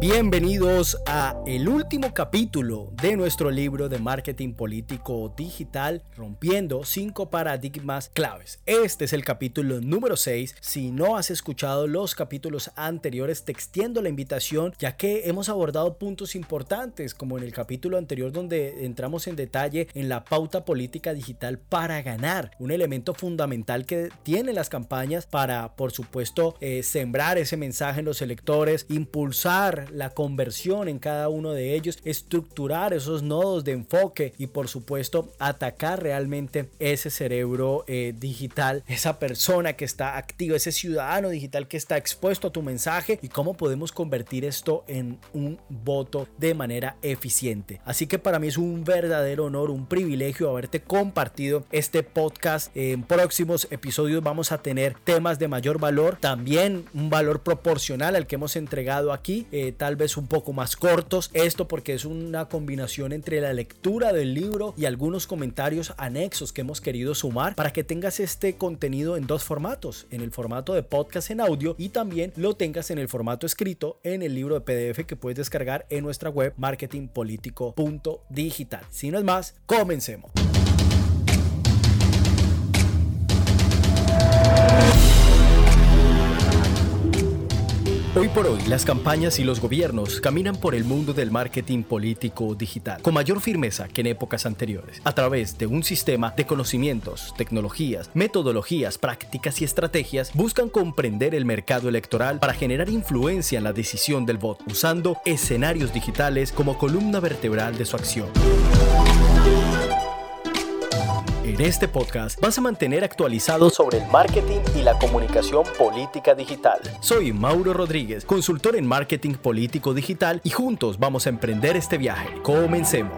Bienvenidos a el último capítulo de nuestro libro de marketing político digital rompiendo cinco paradigmas claves. Este es el capítulo número 6. Si no has escuchado los capítulos anteriores, te extiendo la invitación ya que hemos abordado puntos importantes como en el capítulo anterior donde entramos en detalle en la pauta política digital para ganar, un elemento fundamental que tienen las campañas para por supuesto eh, sembrar ese mensaje en los electores, impulsar la conversión en cada uno de ellos, estructurar esos nodos de enfoque y por supuesto atacar realmente ese cerebro eh, digital, esa persona que está activa, ese ciudadano digital que está expuesto a tu mensaje y cómo podemos convertir esto en un voto de manera eficiente. Así que para mí es un verdadero honor, un privilegio haberte compartido este podcast. En próximos episodios vamos a tener temas de mayor valor, también un valor proporcional al que hemos entregado aquí. Eh, tal vez un poco más cortos. Esto porque es una combinación entre la lectura del libro y algunos comentarios anexos que hemos querido sumar para que tengas este contenido en dos formatos, en el formato de podcast en audio y también lo tengas en el formato escrito en el libro de PDF que puedes descargar en nuestra web marketingpolitico.digital. Si no es más, comencemos. Hoy por hoy, las campañas y los gobiernos caminan por el mundo del marketing político digital con mayor firmeza que en épocas anteriores, a través de un sistema de conocimientos, tecnologías, metodologías, prácticas y estrategias, buscan comprender el mercado electoral para generar influencia en la decisión del voto, usando escenarios digitales como columna vertebral de su acción. En este podcast vas a mantener actualizado sobre el marketing y la comunicación política digital. Soy Mauro Rodríguez, consultor en marketing político digital y juntos vamos a emprender este viaje. Comencemos.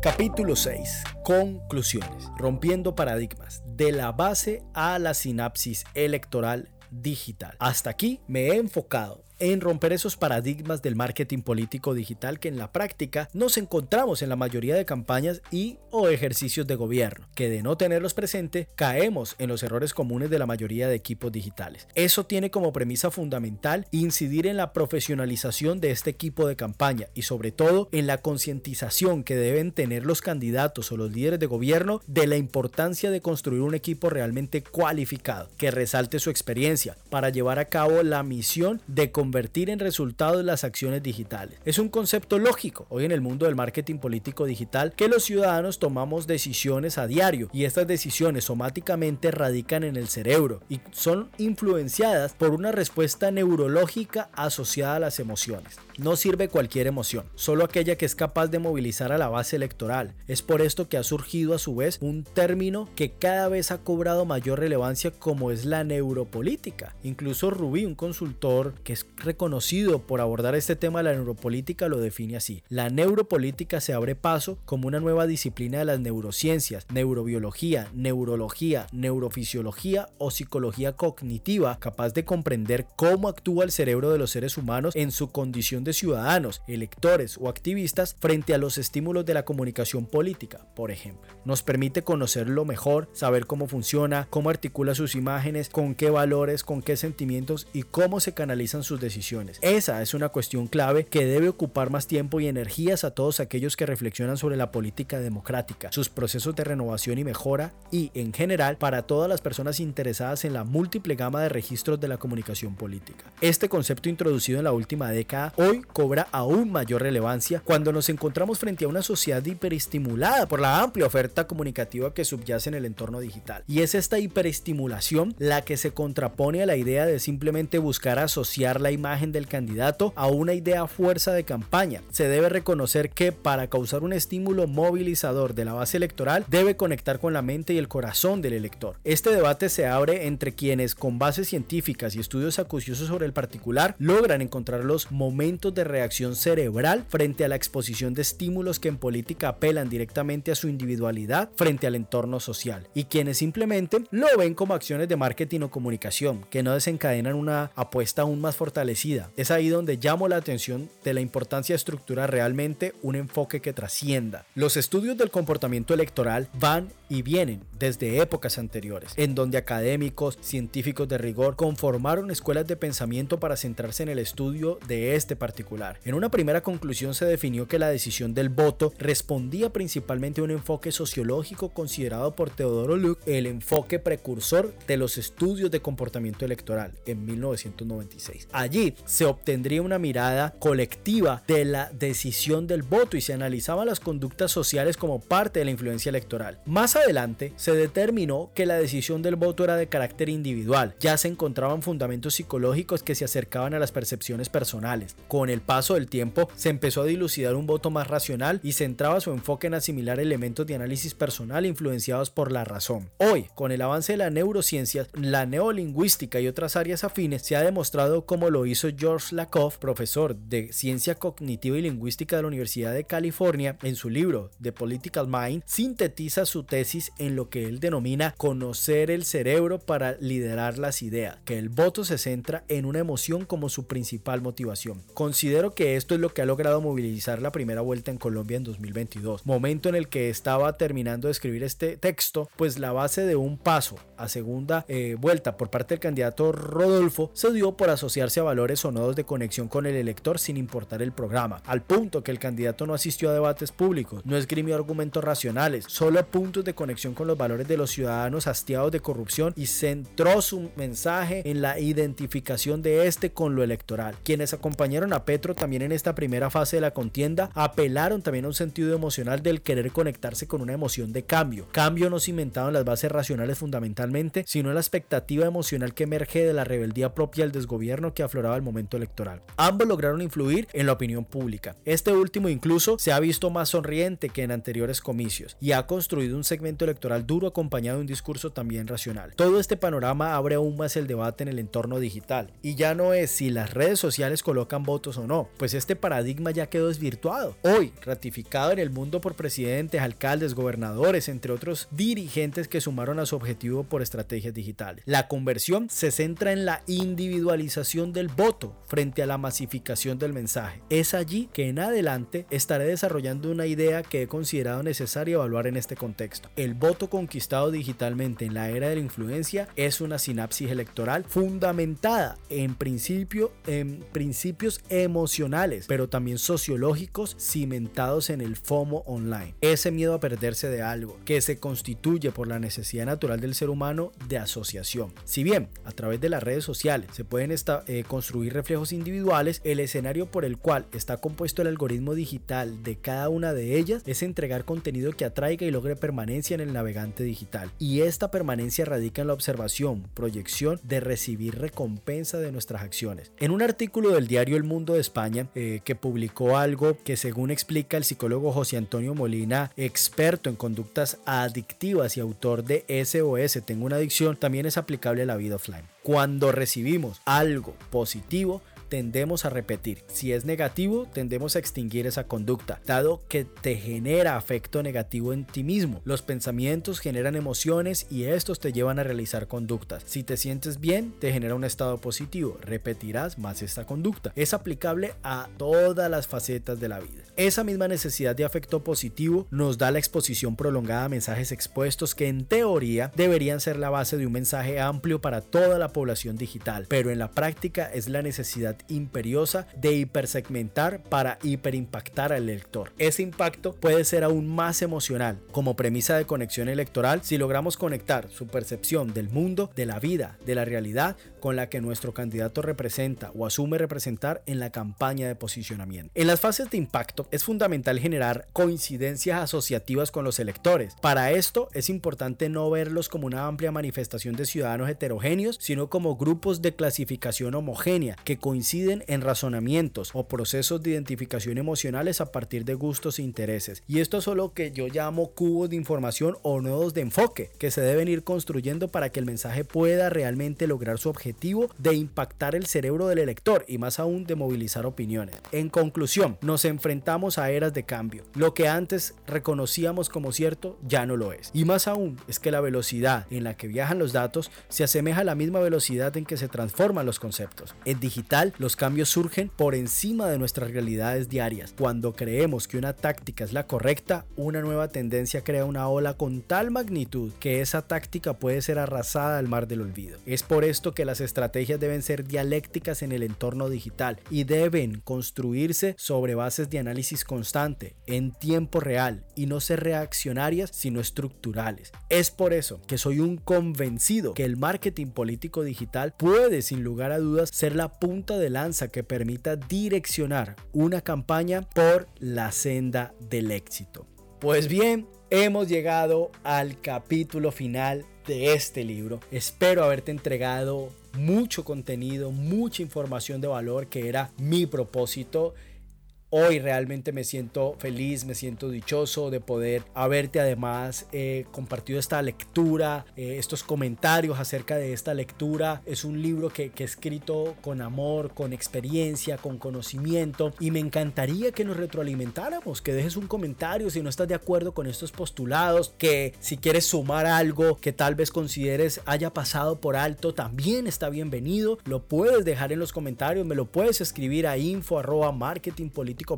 Capítulo 6. Conclusiones. Rompiendo paradigmas. De la base a la sinapsis electoral digital. Hasta aquí me he enfocado en romper esos paradigmas del marketing político digital que en la práctica nos encontramos en la mayoría de campañas y o ejercicios de gobierno, que de no tenerlos presente caemos en los errores comunes de la mayoría de equipos digitales. Eso tiene como premisa fundamental incidir en la profesionalización de este equipo de campaña y sobre todo en la concientización que deben tener los candidatos o los líderes de gobierno de la importancia de construir un equipo realmente cualificado, que resalte su experiencia para llevar a cabo la misión de convertir en resultados las acciones digitales. Es un concepto lógico hoy en el mundo del marketing político digital que los ciudadanos tomamos decisiones a diario y estas decisiones somáticamente radican en el cerebro y son influenciadas por una respuesta neurológica asociada a las emociones. No sirve cualquier emoción, solo aquella que es capaz de movilizar a la base electoral. Es por esto que ha surgido a su vez un término que cada vez ha cobrado mayor relevancia como es la neuropolítica. Incluso Rubí, un consultor que es reconocido por abordar este tema de la neuropolítica, lo define así. La neuropolítica se abre paso como una nueva disciplina de las neurociencias, neurobiología, neurología, neurofisiología o psicología cognitiva, capaz de comprender cómo actúa el cerebro de los seres humanos en su condición de ciudadanos, electores o activistas frente a los estímulos de la comunicación política, por ejemplo. Nos permite conocerlo mejor, saber cómo funciona, cómo articula sus imágenes, con qué valores, con qué sentimientos y cómo se canalizan sus decisiones. Esa es una cuestión clave que debe ocupar más tiempo y energías a todos aquellos que reflexionan sobre la política democrática, sus procesos de renovación y mejora y, en general, para todas las personas interesadas en la múltiple gama de registros de la comunicación política. Este concepto introducido en la última década hoy cobra aún mayor relevancia cuando nos encontramos frente a una sociedad hiperestimulada por la amplia oferta comunicativa que subyace en el entorno digital. Y es esta hiperestimulación la que se contrapone a la idea de simplemente buscar asociar la imagen del candidato a una idea fuerza de campaña. Se debe reconocer que para causar un estímulo movilizador de la base electoral debe conectar con la mente y el corazón del elector. Este debate se abre entre quienes con bases científicas y estudios acuciosos sobre el particular logran encontrar los momentos de reacción cerebral frente a la exposición de estímulos que en política apelan directamente a su individualidad frente al entorno social y quienes simplemente lo ven como acciones de marketing o comunicación que no desencadenan una apuesta aún más fortalecida. Es ahí donde llamo la atención de la importancia de estructurar realmente un enfoque que trascienda. Los estudios del comportamiento electoral van y vienen desde épocas anteriores, en donde académicos, científicos de rigor conformaron escuelas de pensamiento para centrarse en el estudio de este particular. En una primera conclusión se definió que la decisión del voto respondía principalmente a un enfoque sociológico considerado por Teodoro Luc el enfoque precursor de los estudios de comportamiento electoral en 1996. Allí se obtendría una mirada colectiva de la decisión del voto y se analizaban las conductas sociales como parte de la influencia electoral. Más adelante se determinó que la decisión del voto era de carácter individual, ya se encontraban fundamentos psicológicos que se acercaban a las percepciones personales. Con el paso del tiempo se empezó a dilucidar un voto más racional y centraba su enfoque en asimilar elementos de análisis personal influenciados por la razón. Hoy, con el avance de la neurociencia, la neolingüística y otras áreas afines, se ha demostrado como lo hizo George Lakoff, profesor de ciencia cognitiva y lingüística de la Universidad de California, en su libro The Political Mind, sintetiza su tesis en lo que él denomina conocer el cerebro para liderar las ideas, que el voto se centra en una emoción como su principal motivación. Considero que esto es lo que ha logrado movilizar la primera vuelta en Colombia en 2022, momento en el que estaba terminando de escribir este texto, pues la base de un paso a segunda eh, vuelta por parte del candidato Rodolfo se dio por asociarse a valores o nodos de conexión con el elector sin importar el programa, al punto que el candidato no asistió a debates públicos, no esgrimió argumentos racionales, solo puntos de conexión con los valores de los ciudadanos hastiados de corrupción y centró su mensaje en la identificación de este con lo electoral. Quienes acompañaron a Petro también en esta primera fase de la contienda apelaron también a un sentido emocional del querer conectarse con una emoción de cambio, cambio no cimentado en las bases racionales sino la expectativa emocional que emerge de la rebeldía propia del desgobierno que afloraba el momento electoral. Ambos lograron influir en la opinión pública. Este último incluso se ha visto más sonriente que en anteriores comicios y ha construido un segmento electoral duro acompañado de un discurso también racional. Todo este panorama abre aún más el debate en el entorno digital y ya no es si las redes sociales colocan votos o no, pues este paradigma ya quedó desvirtuado. Hoy, ratificado en el mundo por presidentes, alcaldes, gobernadores, entre otros dirigentes que sumaron a su objetivo por estrategias digitales. La conversión se centra en la individualización del voto frente a la masificación del mensaje. Es allí que en adelante estaré desarrollando una idea que he considerado necesaria evaluar en este contexto. El voto conquistado digitalmente en la era de la influencia es una sinapsis electoral fundamentada en principio en principios emocionales, pero también sociológicos cimentados en el FOMO online. Ese miedo a perderse de algo que se constituye por la necesidad natural del ser humano de asociación. Si bien a través de las redes sociales se pueden eh, construir reflejos individuales, el escenario por el cual está compuesto el algoritmo digital de cada una de ellas es entregar contenido que atraiga y logre permanencia en el navegante digital. Y esta permanencia radica en la observación, proyección de recibir recompensa de nuestras acciones. En un artículo del diario El Mundo de España eh, que publicó algo que según explica el psicólogo José Antonio Molina, experto en conductas adictivas y autor de SOS, Tengo una adicción, también es aplicable a la vida offline. Cuando recibimos algo positivo, tendemos a repetir. Si es negativo, tendemos a extinguir esa conducta, dado que te genera afecto negativo en ti mismo. Los pensamientos generan emociones y estos te llevan a realizar conductas. Si te sientes bien, te genera un estado positivo, repetirás más esta conducta. Es aplicable a todas las facetas de la vida. Esa misma necesidad de afecto positivo nos da la exposición prolongada a mensajes expuestos que en teoría deberían ser la base de un mensaje amplio para toda la población digital, pero en la práctica es la necesidad imperiosa de hipersegmentar para hiperimpactar al lector. Ese impacto puede ser aún más emocional como premisa de conexión electoral si logramos conectar su percepción del mundo, de la vida, de la realidad con la que nuestro candidato representa o asume representar en la campaña de posicionamiento. En las fases de impacto es fundamental generar coincidencias asociativas con los electores. Para esto es importante no verlos como una amplia manifestación de ciudadanos heterogéneos, sino como grupos de clasificación homogénea que coinciden en razonamientos o procesos de identificación emocionales a partir de gustos e intereses. Y esto es lo que yo llamo cubos de información o nodos de enfoque que se deben ir construyendo para que el mensaje pueda realmente lograr su objetivo de impactar el cerebro del elector y más aún de movilizar opiniones. En conclusión, nos enfrentamos a eras de cambio. Lo que antes reconocíamos como cierto ya no lo es. Y más aún es que la velocidad en la que viajan los datos se asemeja a la misma velocidad en que se transforman los conceptos. En digital los cambios surgen por encima de nuestras realidades diarias. Cuando creemos que una táctica es la correcta, una nueva tendencia crea una ola con tal magnitud que esa táctica puede ser arrasada al mar del olvido. Es por esto que las estrategias deben ser dialécticas en el entorno digital y deben construirse sobre bases de análisis constante, en tiempo real, y no ser reaccionarias, sino estructurales. Es por eso que soy un convencido que el marketing político digital puede sin lugar a dudas ser la punta de lanza que permita direccionar una campaña por la senda del éxito. Pues bien, hemos llegado al capítulo final de este libro. Espero haberte entregado mucho contenido, mucha información de valor que era mi propósito Hoy realmente me siento feliz, me siento dichoso de poder haberte además eh, compartido esta lectura, eh, estos comentarios acerca de esta lectura. Es un libro que, que he escrito con amor, con experiencia, con conocimiento y me encantaría que nos retroalimentáramos, que dejes un comentario si no estás de acuerdo con estos postulados, que si quieres sumar algo que tal vez consideres haya pasado por alto, también está bienvenido. Lo puedes dejar en los comentarios, me lo puedes escribir a info marketing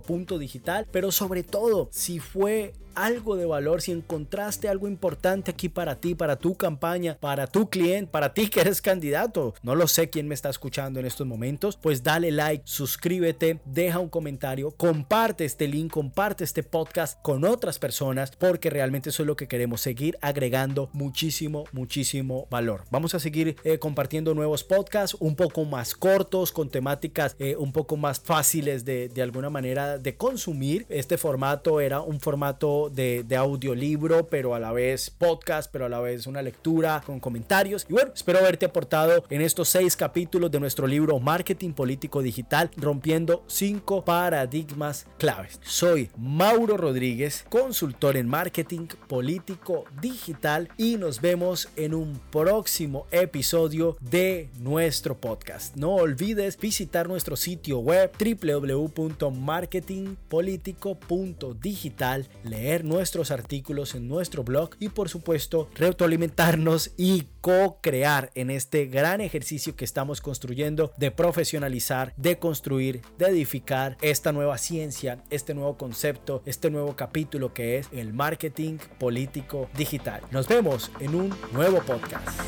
punto digital, pero sobre todo si fue algo de valor, si encontraste algo importante aquí para ti, para tu campaña, para tu cliente, para ti que eres candidato, no lo sé quién me está escuchando en estos momentos, pues dale like, suscríbete, deja un comentario, comparte este link, comparte este podcast con otras personas, porque realmente eso es lo que queremos, seguir agregando muchísimo, muchísimo valor. Vamos a seguir eh, compartiendo nuevos podcasts un poco más cortos, con temáticas eh, un poco más fáciles de, de alguna manera de consumir. Este formato era un formato de, audiolibro, pero a la vez podcast, pero a la vez una lectura con comentarios. Y bueno, espero haberte aportado en estos seis capítulos de nuestro libro Marketing Político Digital, rompiendo cinco paradigmas claves. Soy Mauro Rodríguez, consultor en marketing político digital y nos vemos en un próximo episodio de nuestro podcast. No olvides visitar nuestro sitio web www.marketingpolitico.digital, nuestros artículos en nuestro blog y por supuesto retroalimentarnos y co-crear en este gran ejercicio que estamos construyendo de profesionalizar, de construir, de edificar esta nueva ciencia, este nuevo concepto, este nuevo capítulo que es el marketing político digital. Nos vemos en un nuevo podcast.